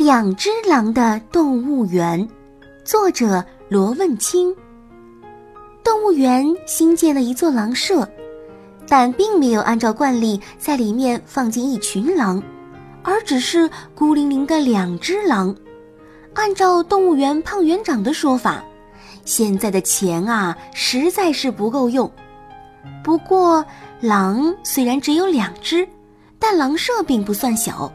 两只狼的动物园，作者罗问清。动物园新建了一座狼舍，但并没有按照惯例在里面放进一群狼，而只是孤零零的两只狼。按照动物园胖园长的说法，现在的钱啊实在是不够用。不过，狼虽然只有两只，但狼舍并不算小。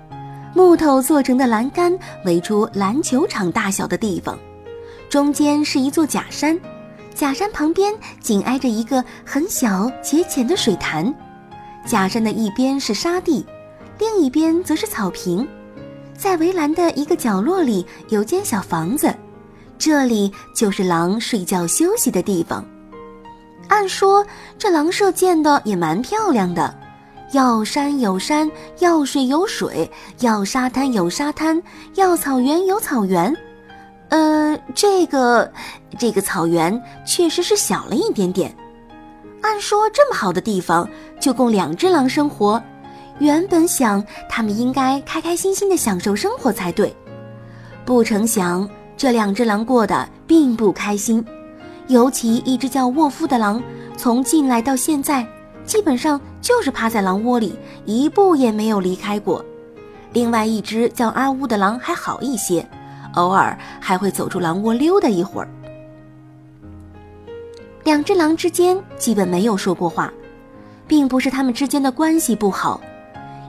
木头做成的栏杆围出篮球场大小的地方，中间是一座假山，假山旁边紧挨着一个很小且浅的水潭。假山的一边是沙地，另一边则是草坪。在围栏的一个角落里有间小房子，这里就是狼睡觉休息的地方。按说这狼舍建的也蛮漂亮的。要山有山，要水有水，要沙滩有沙滩，要草原有草原。呃，这个，这个草原确实是小了一点点。按说这么好的地方就供两只狼生活，原本想他们应该开开心心的享受生活才对。不成想这两只狼过得并不开心，尤其一只叫沃夫的狼，从进来到现在。基本上就是趴在狼窝里，一步也没有离开过。另外一只叫阿乌的狼还好一些，偶尔还会走出狼窝溜达一会儿。两只狼之间基本没有说过话，并不是他们之间的关系不好，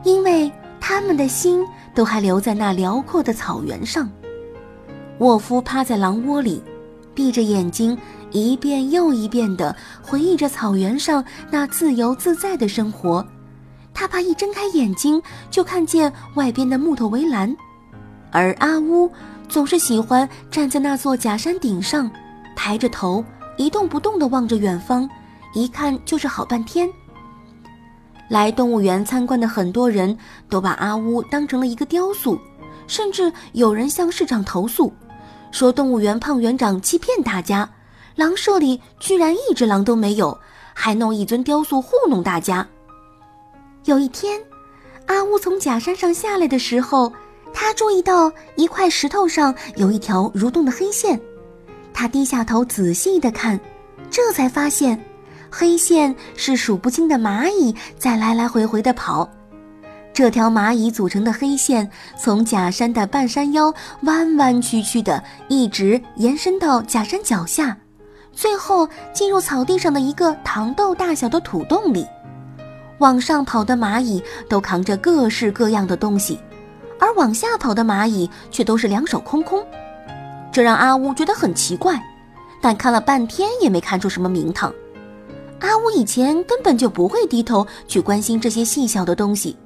因为他们的心都还留在那辽阔的草原上。沃夫趴在狼窝里，闭着眼睛。一遍又一遍地回忆着草原上那自由自在的生活，他怕一睁开眼睛就看见外边的木头围栏，而阿乌总是喜欢站在那座假山顶上，抬着头一动不动地望着远方，一看就是好半天。来动物园参观的很多人都把阿乌当成了一个雕塑，甚至有人向市长投诉，说动物园胖园长欺骗大家。狼舍里居然一只狼都没有，还弄一尊雕塑糊弄大家。有一天，阿乌从假山上下来的时候，他注意到一块石头上有一条蠕动的黑线。他低下头仔细地看，这才发现，黑线是数不清的蚂蚁在来来回回地跑。这条蚂蚁组成的黑线从假山的半山腰弯弯曲曲的，一直延伸到假山脚下。最后进入草地上的一个糖豆大小的土洞里，往上跑的蚂蚁都扛着各式各样的东西，而往下跑的蚂蚁却都是两手空空，这让阿乌觉得很奇怪，但看了半天也没看出什么名堂。阿乌以前根本就不会低头去关心这些细小的东西，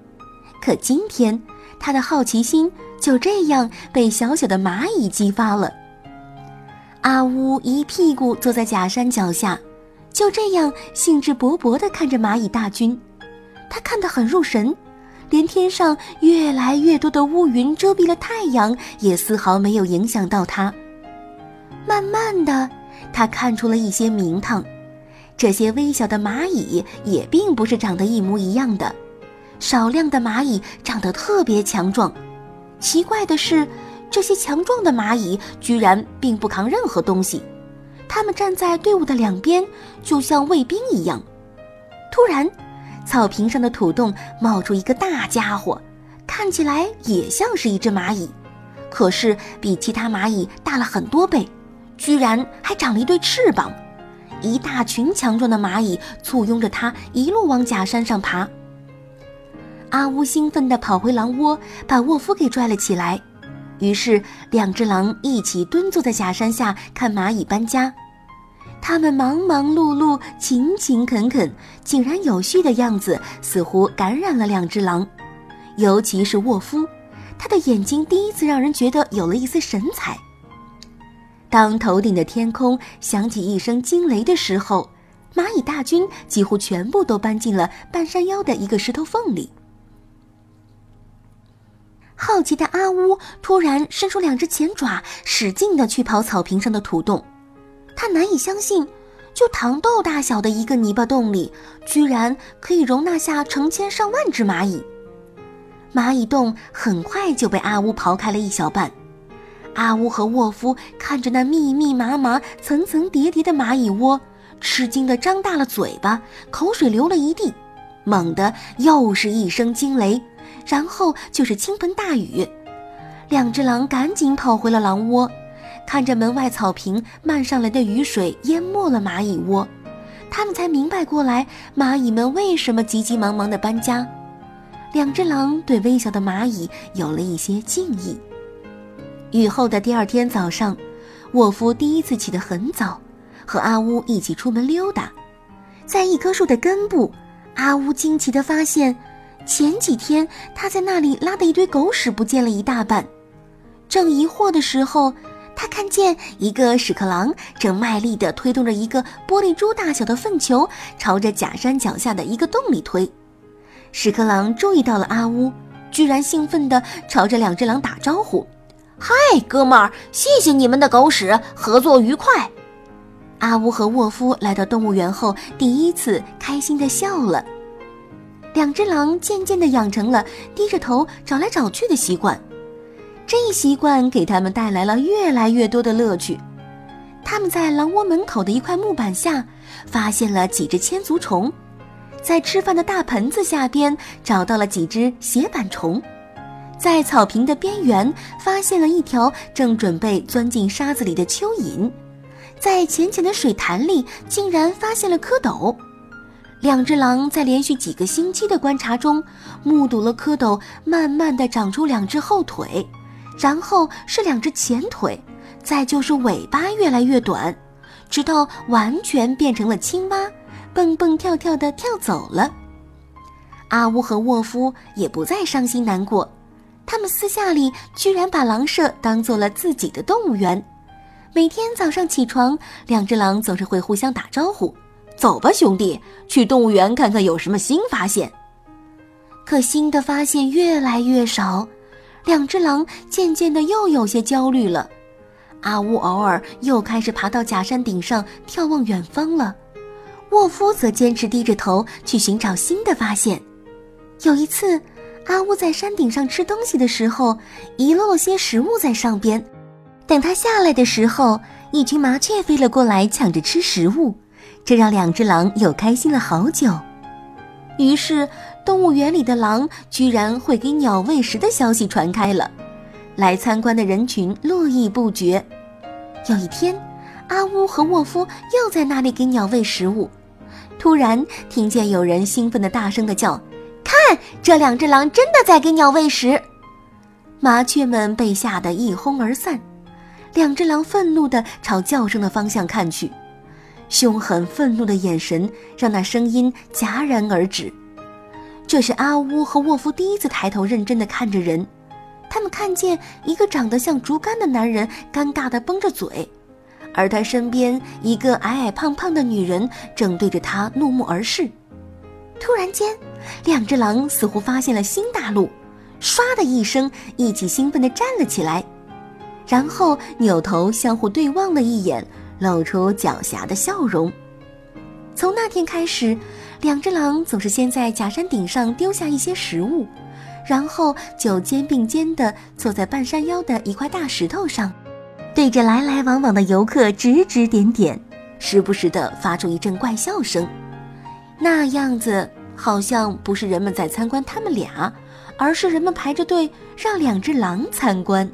可今天他的好奇心就这样被小小的蚂蚁激发了。阿乌一屁股坐在假山脚下，就这样兴致勃勃地看着蚂蚁大军。他看得很入神，连天上越来越多的乌云遮蔽了太阳，也丝毫没有影响到他。慢慢的，他看出了一些名堂。这些微小的蚂蚁也并不是长得一模一样的，少量的蚂蚁长得特别强壮。奇怪的是。这些强壮的蚂蚁居然并不扛任何东西，它们站在队伍的两边，就像卫兵一样。突然，草坪上的土洞冒出一个大家伙，看起来也像是一只蚂蚁，可是比其他蚂蚁大了很多倍，居然还长了一对翅膀。一大群强壮的蚂蚁簇拥着它，一路往假山上爬。阿乌兴奋地跑回狼窝，把沃夫给拽了起来。于是，两只狼一起蹲坐在假山下看蚂蚁搬家。他们忙忙碌碌、勤勤恳恳、井然有序的样子，似乎感染了两只狼。尤其是沃夫，他的眼睛第一次让人觉得有了一丝神采。当头顶的天空响起一声惊雷的时候，蚂蚁大军几乎全部都搬进了半山腰的一个石头缝里。好奇的阿乌突然伸出两只前爪，使劲地去刨草坪上的土洞。他难以相信，就糖豆大小的一个泥巴洞里，居然可以容纳下成千上万只蚂蚁。蚂蚁洞很快就被阿乌刨开了一小半。阿乌和沃夫看着那密密麻麻、层层叠叠的蚂蚁窝，吃惊地张大了嘴巴，口水流了一地。猛地又是一声惊雷，然后就是倾盆大雨。两只狼赶紧跑回了狼窝，看着门外草坪漫上来的雨水淹没了蚂蚁窝，他们才明白过来蚂蚁们为什么急急忙忙的搬家。两只狼对微小的蚂蚁有了一些敬意。雨后的第二天早上，沃夫第一次起得很早，和阿乌一起出门溜达，在一棵树的根部，阿乌惊奇地发现，前几天他在那里拉的一堆狗屎不见了一大半。正疑惑的时候，他看见一个屎壳郎正卖力地推动着一个玻璃珠大小的粪球，朝着假山脚下的一个洞里推。屎壳郎注意到了阿乌，居然兴奋地朝着两只狼打招呼。嗨，哥们儿，谢谢你们的狗屎，合作愉快。阿乌和沃夫来到动物园后，第一次开心的笑了。两只狼渐渐的养成了低着头找来找去的习惯，这一习惯给他们带来了越来越多的乐趣。他们在狼窝门口的一块木板下发现了几只千足虫，在吃饭的大盆子下边找到了几只斜板虫。在草坪的边缘发现了一条正准备钻进沙子里的蚯蚓，在浅浅的水潭里竟然发现了蝌蚪。两只狼在连续几个星期的观察中，目睹了蝌蚪慢慢的长出两只后腿，然后是两只前腿，再就是尾巴越来越短，直到完全变成了青蛙，蹦蹦跳跳的跳走了。阿乌和沃夫也不再伤心难过。他们私下里居然把狼舍当做了自己的动物园，每天早上起床，两只狼总是会互相打招呼：“走吧，兄弟，去动物园看看有什么新发现。”可新的发现越来越少，两只狼渐渐的又有些焦虑了。阿乌偶尔又开始爬到假山顶上眺望远方了，沃夫则坚持低着头去寻找新的发现。有一次。阿乌在山顶上吃东西的时候，遗落了些食物在上边。等他下来的时候，一群麻雀飞了过来，抢着吃食物，这让两只狼又开心了好久。于是，动物园里的狼居然会给鸟喂食的消息传开了，来参观的人群络绎不绝。有一天，阿乌和沃夫又在那里给鸟喂食物，突然听见有人兴奋地大声地叫。看，这两只狼真的在给鸟喂食，麻雀们被吓得一哄而散。两只狼愤怒地朝叫声的方向看去，凶狠愤怒的眼神让那声音戛然而止。这是阿乌和沃夫第一次抬头认真地看着人，他们看见一个长得像竹竿的男人尴尬地绷着嘴，而他身边一个矮矮胖胖的女人正对着他怒目而视。突然间，两只狼似乎发现了新大陆，唰的一声，一起兴奋地站了起来，然后扭头相互对望了一眼，露出狡黠的笑容。从那天开始，两只狼总是先在假山顶上丢下一些食物，然后就肩并肩地坐在半山腰的一块大石头上，对着来来往往的游客指指点点，时不时地发出一阵怪笑声。那样子好像不是人们在参观他们俩，而是人们排着队让两只狼参观。